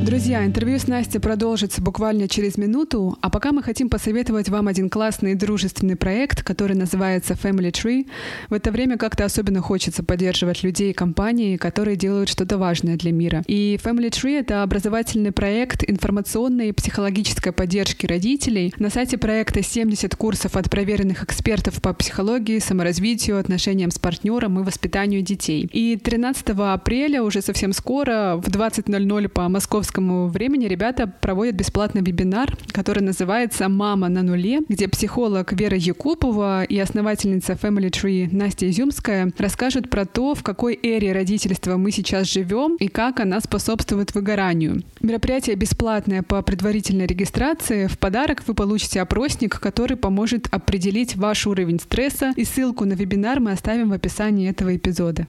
Друзья, интервью с Настей продолжится буквально через минуту, а пока мы хотим посоветовать вам один классный дружественный проект, который называется Family Tree. В это время как-то особенно хочется поддерживать людей и компании, которые делают что-то важное для мира. И Family Tree — это образовательный проект информационной и психологической поддержки родителей. На сайте проекта 70 курсов от проверенных экспертов по психологии, саморазвитию, отношениям с партнером и воспитанию детей. И 13 апреля, уже совсем скоро, в 20.00 по московскому московскому времени ребята проводят бесплатный вебинар, который называется «Мама на нуле», где психолог Вера Якупова и основательница Family Tree Настя Изюмская расскажут про то, в какой эре родительства мы сейчас живем и как она способствует выгоранию. Мероприятие бесплатное по предварительной регистрации. В подарок вы получите опросник, который поможет определить ваш уровень стресса, и ссылку на вебинар мы оставим в описании этого эпизода.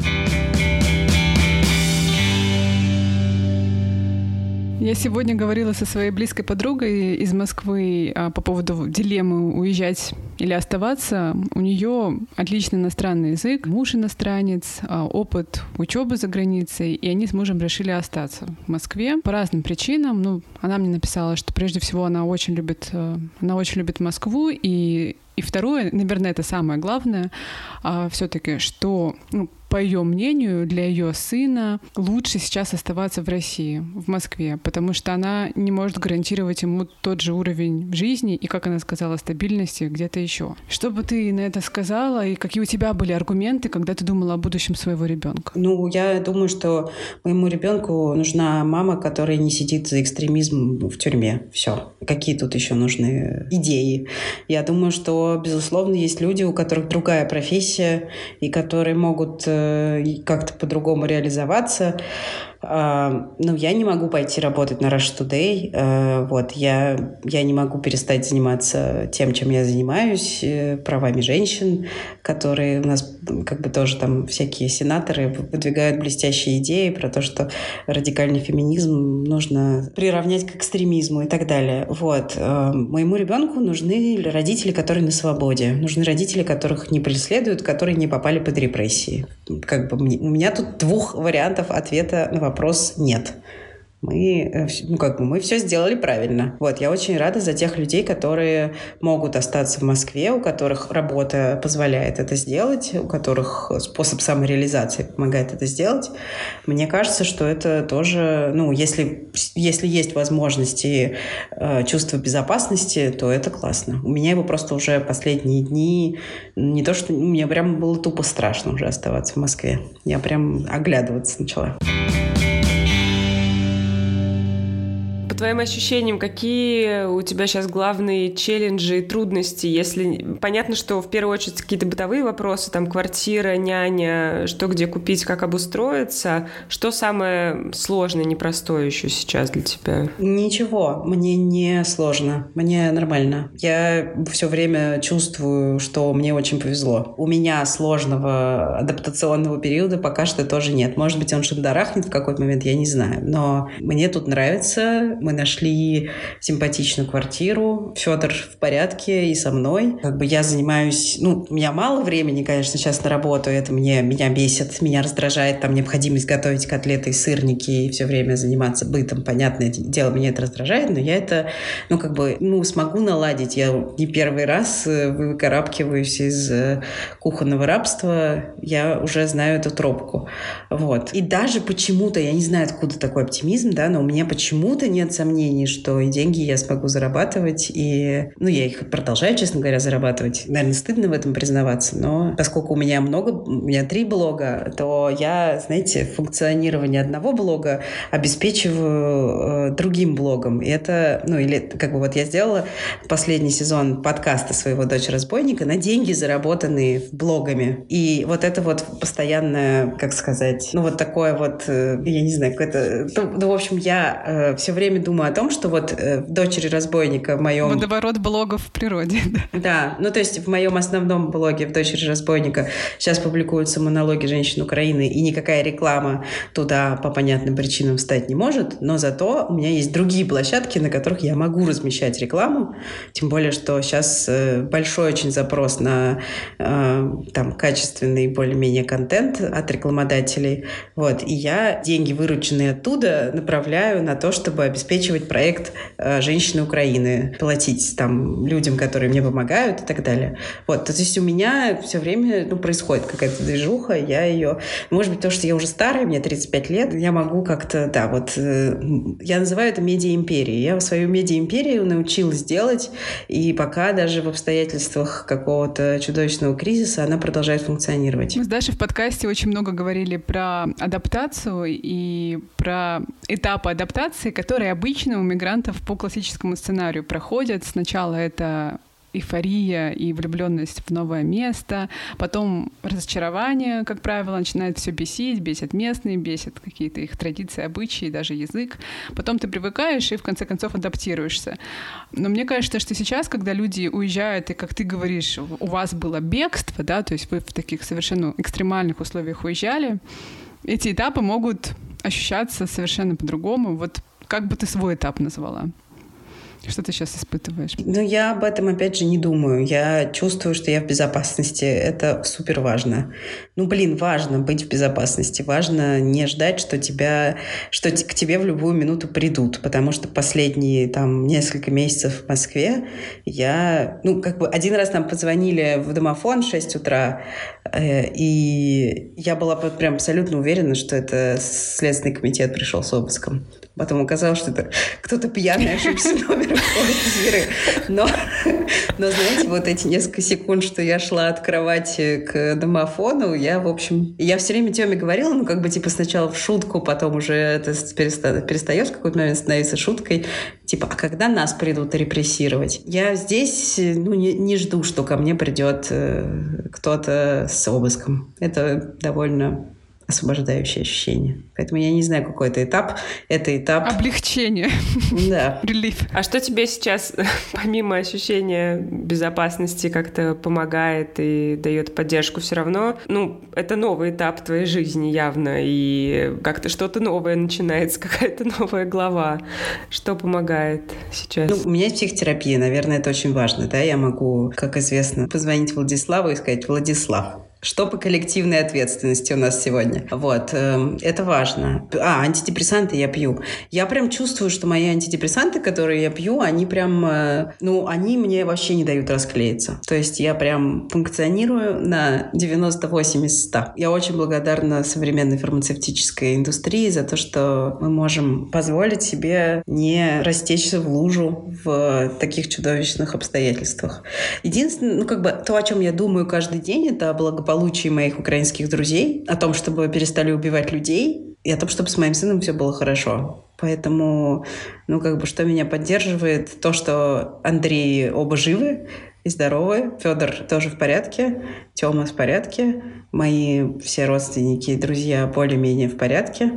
Я сегодня говорила со своей близкой подругой из Москвы а, по поводу дилеммы уезжать или оставаться. У нее отличный иностранный язык, муж иностранец, а, опыт учебы за границей, и они с мужем решили остаться в Москве по разным причинам. Ну, она мне написала, что прежде всего она очень любит, а, она очень любит Москву, и и второе, наверное, это самое главное, а, все-таки, что ну, по ее мнению, для ее сына лучше сейчас оставаться в России, в Москве, потому что она не может гарантировать ему тот же уровень жизни и, как она сказала, стабильности где-то еще. Что бы ты на это сказала и какие у тебя были аргументы, когда ты думала о будущем своего ребенка? Ну, я думаю, что моему ребенку нужна мама, которая не сидит за экстремизм в тюрьме. Все. Какие тут еще нужны идеи? Я думаю, что, безусловно, есть люди, у которых другая профессия и которые могут э, как-то по-другому реализоваться. Ну, я не могу пойти работать на Rush Today. А, вот, я, я не могу перестать заниматься тем, чем я занимаюсь, э, правами женщин, которые у нас как бы тоже там всякие сенаторы выдвигают блестящие идеи про то, что радикальный феминизм нужно приравнять к экстремизму и так далее. Вот. А, моему ребенку нужны родители, которые на свободе. Нужны родители, которых не преследуют, которые не попали под репрессии. Как бы у меня тут двух вариантов ответа на вопрос вопрос нет мы, э, ну, как бы мы все сделали правильно. Вот, я очень рада за тех людей, которые могут остаться в Москве, у которых работа позволяет это сделать, у которых способ самореализации помогает это сделать. Мне кажется, что это тоже, ну, если, если есть возможности э, чувства безопасности, то это классно. У меня его просто уже последние дни, не то что, мне прям было тупо страшно уже оставаться в Москве. Я прям оглядываться начала. По твоим ощущениям, какие у тебя сейчас главные челленджи и трудности? Если понятно, что в первую очередь какие-то бытовые вопросы, там квартира, няня, что где купить, как обустроиться, что самое сложное, непростое еще сейчас для тебя? Ничего, мне не сложно, мне нормально. Я все время чувствую, что мне очень повезло. У меня сложного адаптационного периода пока что тоже нет. Может быть, он шандарахнет в какой-то момент, я не знаю. Но мне тут нравится, мы нашли симпатичную квартиру. Федор в порядке и со мной. Как бы я занимаюсь... Ну, у меня мало времени, конечно, сейчас на работу. Это мне, меня бесит, меня раздражает. Там необходимость готовить котлеты и сырники и все время заниматься бытом. Понятное дело, меня это раздражает, но я это, ну, как бы, ну, смогу наладить. Я не первый раз э, выкарабкиваюсь из э, кухонного рабства. Я уже знаю эту тропку. Вот. И даже почему-то, я не знаю, откуда такой оптимизм, да, но у меня почему-то нет сомнений, что и деньги я смогу зарабатывать, и, ну, я их продолжаю, честно говоря, зарабатывать. Наверное, стыдно в этом признаваться, но поскольку у меня много, у меня три блога, то я, знаете, функционирование одного блога обеспечиваю э, другим блогом. И это, ну, или как бы вот я сделала последний сезон подкаста своего «Дочь разбойника» на деньги, заработанные блогами. И вот это вот постоянное, как сказать, ну, вот такое вот, э, я не знаю, какое-то... Ну, ну в общем, я э, все время думаю о том, что вот э, в «Дочери разбойника» в моем... Водоворот блогов в природе. Да, ну то есть в моем основном блоге в «Дочери разбойника» сейчас публикуются монологи женщин Украины, и никакая реклама туда по понятным причинам встать не может, но зато у меня есть другие площадки, на которых я могу размещать рекламу, тем более, что сейчас э, большой очень запрос на э, там качественный более-менее контент от рекламодателей, вот, и я деньги, вырученные оттуда, направляю на то, чтобы обеспечить обеспечивать проект э, «Женщины Украины», платить там людям, которые мне помогают и так далее. Вот, то есть у меня все время ну, происходит какая-то движуха, я ее... Может быть, то, что я уже старая, мне 35 лет, я могу как-то, да, вот, э, я называю это медиа-империей. Я свою медиа-империю научилась делать, и пока даже в обстоятельствах какого-то чудовищного кризиса она продолжает функционировать. Мы с Дашей в подкасте очень много говорили про адаптацию и про этапы адаптации, которые обычно у мигрантов по классическому сценарию проходят. Сначала это эйфория и влюбленность в новое место, потом разочарование, как правило, начинает все бесить, бесит местные, бесит какие-то их традиции, обычаи, даже язык. Потом ты привыкаешь и в конце концов адаптируешься. Но мне кажется, что сейчас, когда люди уезжают, и как ты говоришь, у вас было бегство, да, то есть вы в таких совершенно экстремальных условиях уезжали, эти этапы могут ощущаться совершенно по-другому. Вот как бы ты свой этап назвала? Что ты сейчас испытываешь? Ну, я об этом, опять же, не думаю. Я чувствую, что я в безопасности. Это супер важно. Ну, блин, важно быть в безопасности. Важно не ждать, что тебя, что к тебе в любую минуту придут. Потому что последние там несколько месяцев в Москве я... Ну, как бы один раз нам позвонили в домофон в 6 утра, э, и я была прям абсолютно уверена, что это Следственный комитет пришел с обыском. Потом оказалось, что это кто-то пьяный ошибся номером квартиры. Но, но, знаете, вот эти несколько секунд, что я шла от кровати к домофону, я, в общем... Я все время Теме говорила, ну, как бы, типа, сначала в шутку, потом уже это перестает в какой-то момент становиться шуткой. Типа, а когда нас придут репрессировать? Я здесь, ну, не, не жду, что ко мне придет э, кто-то с обыском. Это довольно освобождающее ощущение. Поэтому я не знаю, какой это этап. Это этап... Облегчение. Да. Релиф. А что тебе сейчас, помимо ощущения безопасности, как-то помогает и дает поддержку все равно? Ну, это новый этап твоей жизни явно, и как-то что-то новое начинается, какая-то новая глава. Что помогает сейчас? Ну, у меня есть психотерапия, наверное, это очень важно, да, я могу, как известно, позвонить Владиславу и сказать, Владислав, что по коллективной ответственности у нас сегодня? Вот, э, это важно. А, антидепрессанты я пью. Я прям чувствую, что мои антидепрессанты, которые я пью, они прям, э, ну, они мне вообще не дают расклеиться. То есть я прям функционирую на 98 из 100. Я очень благодарна современной фармацевтической индустрии за то, что мы можем позволить себе не растечься в лужу в таких чудовищных обстоятельствах. Единственное, ну, как бы то, о чем я думаю каждый день, это о благополучии моих украинских друзей, о том, чтобы перестали убивать людей, и о том, чтобы с моим сыном все было хорошо. Поэтому, ну, как бы, что меня поддерживает, то, что Андрей оба живы и здоровы, Федор тоже в порядке, Тёма в порядке, мои все родственники и друзья более-менее в порядке.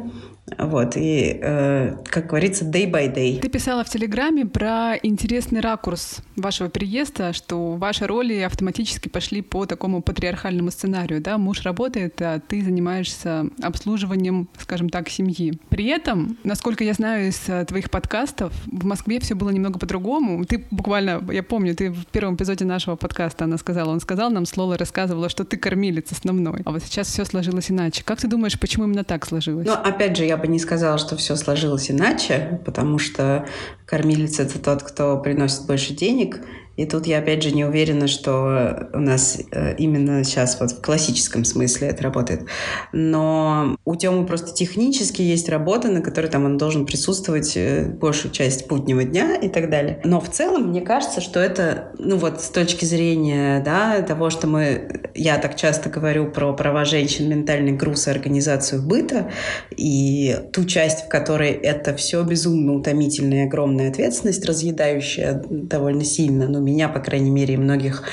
Вот, и, э, как говорится, day by day. Ты писала в Телеграме про интересный ракурс вашего переезда, что ваши роли автоматически пошли по такому патриархальному сценарию, да? Муж работает, а ты занимаешься обслуживанием, скажем так, семьи. При этом, насколько я знаю из э, твоих подкастов, в Москве все было немного по-другому. Ты буквально, я помню, ты в первом эпизоде нашего подкаста, она сказала, он сказал нам, Слова рассказывала, что ты кормилец основной. А вот сейчас все сложилось иначе. Как ты думаешь, почему именно так сложилось? Ну, опять же, я бы не сказала, что все сложилось иначе, потому что кормилец — это тот, кто приносит больше денег, и тут я опять же не уверена, что у нас э, именно сейчас вот в классическом смысле это работает. Но у Тёмы просто технически есть работа, на которой там он должен присутствовать э, большую часть буднего дня и так далее. Но в целом мне кажется, что это, ну вот с точки зрения да, того, что мы, я так часто говорю про права женщин, ментальный груз и организацию быта, и ту часть, в которой это все безумно утомительная и огромная ответственность, разъедающая довольно сильно, ну, меня, по крайней мере, и многих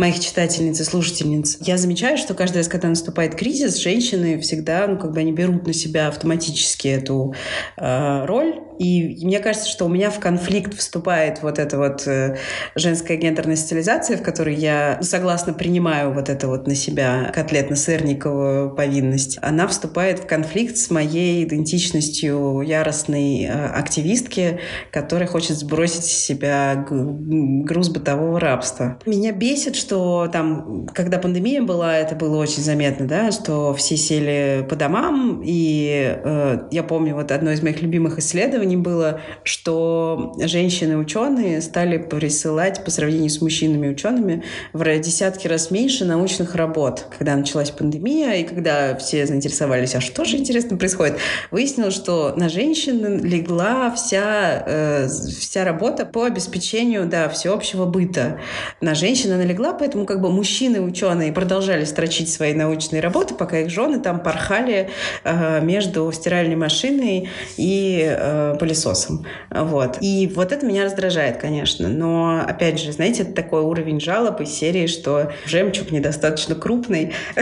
моих читательниц и слушательниц. Я замечаю, что каждый раз, когда наступает кризис, женщины всегда, ну, как бы они берут на себя автоматически эту э, роль. И мне кажется, что у меня в конфликт вступает вот эта вот э, женская гендерная социализация, в которой я согласно принимаю вот это вот на себя котлетно-сырниковую повинность. Она вступает в конфликт с моей идентичностью яростной э, активистки, которая хочет сбросить с себя груз бытового рабства. Меня бесит, что что там, когда пандемия была, это было очень заметно, да, что все сели по домам, и э, я помню вот одно из моих любимых исследований, было, что женщины-ученые стали присылать по сравнению с мужчинами-учеными в десятки раз меньше научных работ. Когда началась пандемия, и когда все заинтересовались, а что же интересно происходит, выяснилось, что на женщин легла вся, э, вся работа по обеспечению да, всеобщего быта. На женщин она легла, поэтому как бы мужчины-ученые продолжали строчить свои научные работы, пока их жены там порхали э, между стиральной машиной и э, пылесосом. Вот. И вот это меня раздражает, конечно. Но, опять же, знаете, это такой уровень жалоб из серии, что жемчуг недостаточно крупный.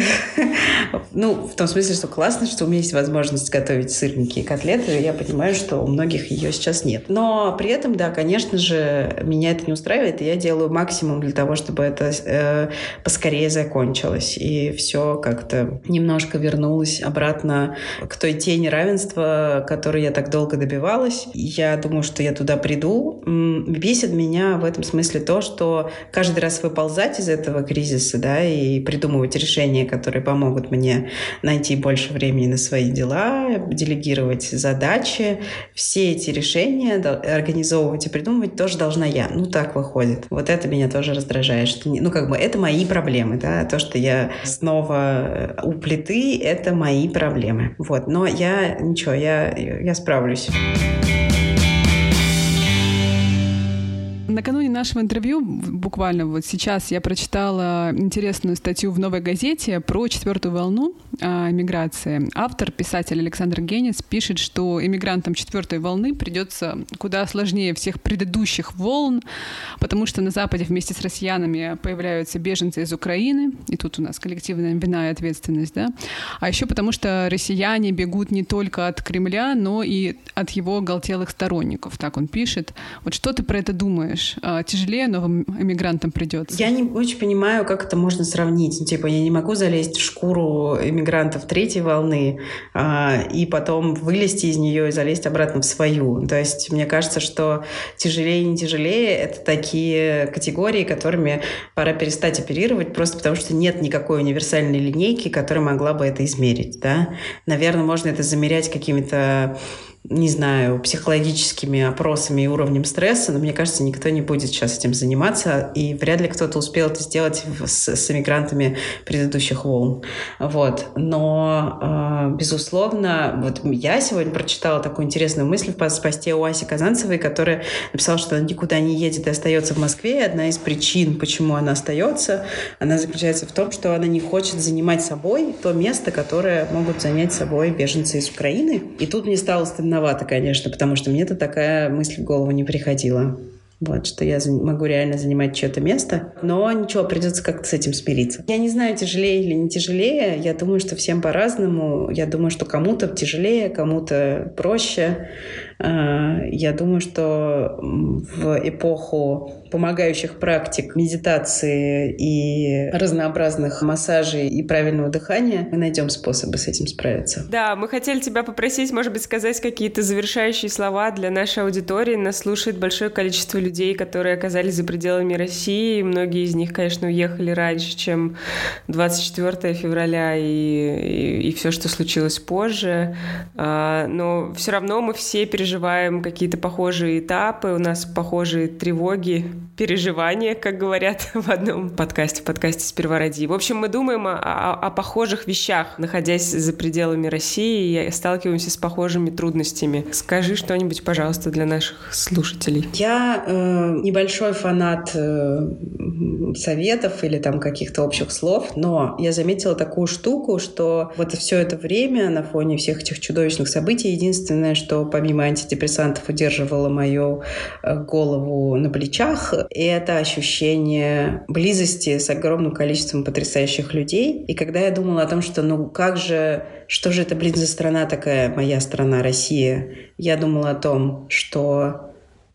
Ну, в том смысле, что классно, что у меня есть возможность готовить сырники и котлеты. Я понимаю, что у многих ее сейчас нет. Но при этом, да, конечно же, меня это не устраивает, и я делаю максимум для того, чтобы это э, поскорее закончилось. И все как-то немножко вернулось обратно к той тени равенства, которой я так долго добивалась. Я думаю, что я туда приду. Бесит меня в этом смысле то, что каждый раз выползать из этого кризиса, да, и придумывать решения, которые помогут мне найти больше времени на свои дела, делегировать задачи, все эти решения организовывать и придумывать тоже должна я. Ну, так выходит. Вот это меня тоже раздражает, что, ну, как бы, это мои проблемы, да, то, что я снова у плиты, это мои проблемы. Вот, но я, ничего, я, я справлюсь. Накануне нашего интервью, буквально вот сейчас, я прочитала интересную статью в «Новой газете» про четвертую волну миграции. Автор, писатель Александр Генис, пишет, что иммигрантам четвертой волны придется куда сложнее всех предыдущих волн, потому что на Западе вместе с россиянами появляются беженцы из Украины, и тут у нас коллективная вина и ответственность, да, а еще потому что россияне бегут не только от Кремля, но и от его галтелых сторонников, так он пишет. Вот что ты про это думаешь? Думаешь, а, тяжелее новым эмигрантам придется? Я не очень понимаю, как это можно сравнить. Ну, типа, я не могу залезть в шкуру эмигрантов третьей волны а, и потом вылезти из нее и залезть обратно в свою. То есть мне кажется, что тяжелее и не тяжелее — это такие категории, которыми пора перестать оперировать, просто потому что нет никакой универсальной линейки, которая могла бы это измерить. Да? Наверное, можно это замерять какими-то не знаю, психологическими опросами и уровнем стресса, но мне кажется, никто не будет сейчас этим заниматься, и вряд ли кто-то успел это сделать с, с эмигрантами предыдущих волн. Вот. Но, э, безусловно, вот я сегодня прочитала такую интересную мысль в посте у Аси Казанцевой, которая написала, что она никуда не едет и остается в Москве. И одна из причин, почему она остается, она заключается в том, что она не хочет занимать собой то место, которое могут занять собой беженцы из Украины. И тут мне стало стыдно странновато, конечно, потому что мне-то такая мысль в голову не приходила. Вот, что я могу реально занимать чье-то место. Но ничего, придется как-то с этим смириться. Я не знаю, тяжелее или не тяжелее. Я думаю, что всем по-разному. Я думаю, что кому-то тяжелее, кому-то проще. А, я думаю, что в эпоху помогающих практик медитации и разнообразных массажей и правильного дыхания мы найдем способы с этим справиться. Да, мы хотели тебя попросить, может быть, сказать какие-то завершающие слова для нашей аудитории. Нас слушает большое количество людей, которые оказались за пределами России. Многие из них, конечно, уехали раньше, чем 24 февраля и, и, и все, что случилось позже. А, но все равно мы все переживаем переживаем какие-то похожие этапы, у нас похожие тревоги, переживания, как говорят в одном подкасте, в подкасте «Сперва ради». В общем, мы думаем о, о, о похожих вещах, находясь за пределами России и сталкиваемся с похожими трудностями. Скажи что-нибудь, пожалуйста, для наших слушателей. Я э, небольшой фанат э, советов или там каких-то общих слов, но я заметила такую штуку, что вот все это время на фоне всех этих чудовищных событий единственное, что помимо антидепрессантов удерживало мою э, голову на плечах, это ощущение близости с огромным количеством потрясающих людей. И когда я думала о том, что ну как же, что же это, блин, за страна такая, моя страна, Россия, я думала о том, что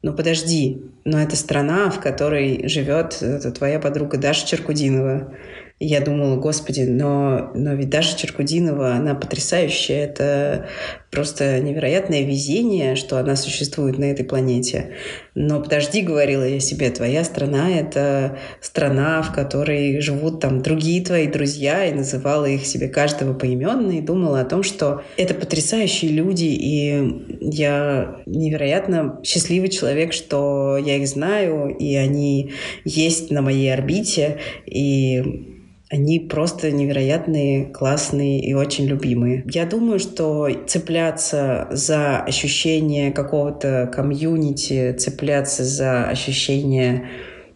ну подожди, но это страна, в которой живет твоя подруга Даша Черкудинова, И я думала, господи, но, но ведь Даша Черкудинова, она потрясающая. Это просто невероятное везение, что она существует на этой планете. Но подожди, говорила я себе, твоя страна — это страна, в которой живут там другие твои друзья, и называла их себе каждого поименно, и думала о том, что это потрясающие люди, и я невероятно счастливый человек, что я их знаю, и они есть на моей орбите, и они просто невероятные, классные и очень любимые. Я думаю, что цепляться за ощущение какого-то комьюнити, цепляться за ощущение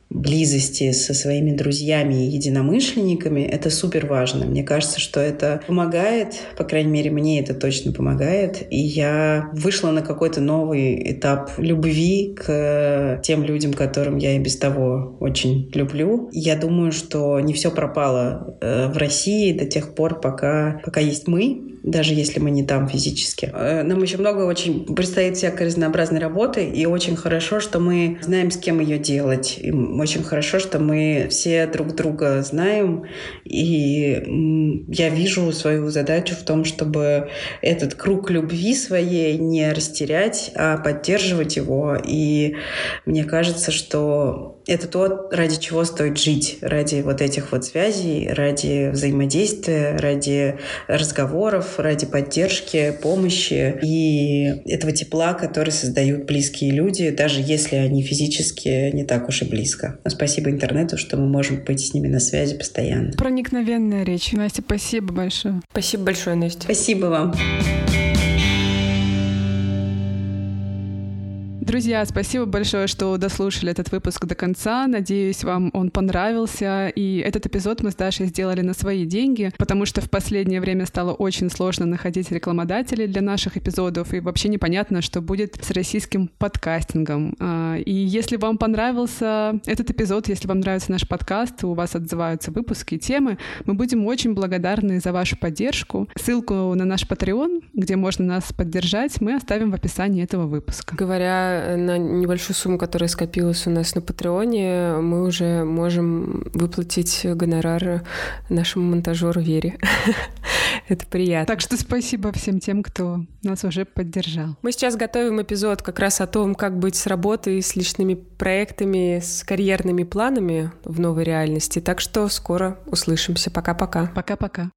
близости со своими друзьями и единомышленниками, это супер важно. Мне кажется, что это помогает, по крайней мере, мне это точно помогает. И я вышла на какой-то новый этап любви к тем людям, которым я и без того очень люблю. Я думаю, что не все пропало э, в России до тех пор, пока, пока есть мы, даже если мы не там физически. Э, нам еще много очень предстоит всякой разнообразной работы, и очень хорошо, что мы знаем, с кем ее делать. И очень хорошо, что мы все друг друга знаем, и я вижу свою задачу в том, чтобы этот круг любви своей не растерять, а поддерживать его. И мне кажется, что это то, ради чего стоит жить, ради вот этих вот связей, ради взаимодействия, ради разговоров, ради поддержки, помощи и этого тепла, который создают близкие люди, даже если они физически не так уж и близко. Но спасибо интернету, что мы можем быть с ними на связи постоянно. Проникновенная речь. Настя, спасибо большое. Спасибо большое, Настя. Спасибо вам. Друзья, спасибо большое, что дослушали этот выпуск до конца. Надеюсь, вам он понравился. И этот эпизод мы с Дашей сделали на свои деньги, потому что в последнее время стало очень сложно находить рекламодателей для наших эпизодов, и вообще непонятно, что будет с российским подкастингом. А, и если вам понравился этот эпизод, если вам нравится наш подкаст, у вас отзываются выпуски и темы, мы будем очень благодарны за вашу поддержку. Ссылку на наш Patreon, где можно нас поддержать, мы оставим в описании этого выпуска. Говоря на небольшую сумму, которая скопилась у нас на Патреоне, мы уже можем выплатить гонорар нашему монтажеру Вере. Это приятно. Так что спасибо всем тем, кто нас уже поддержал. Мы сейчас готовим эпизод как раз о том, как быть с работой, с личными проектами, с карьерными планами в новой реальности. Так что скоро услышимся. Пока-пока. Пока-пока.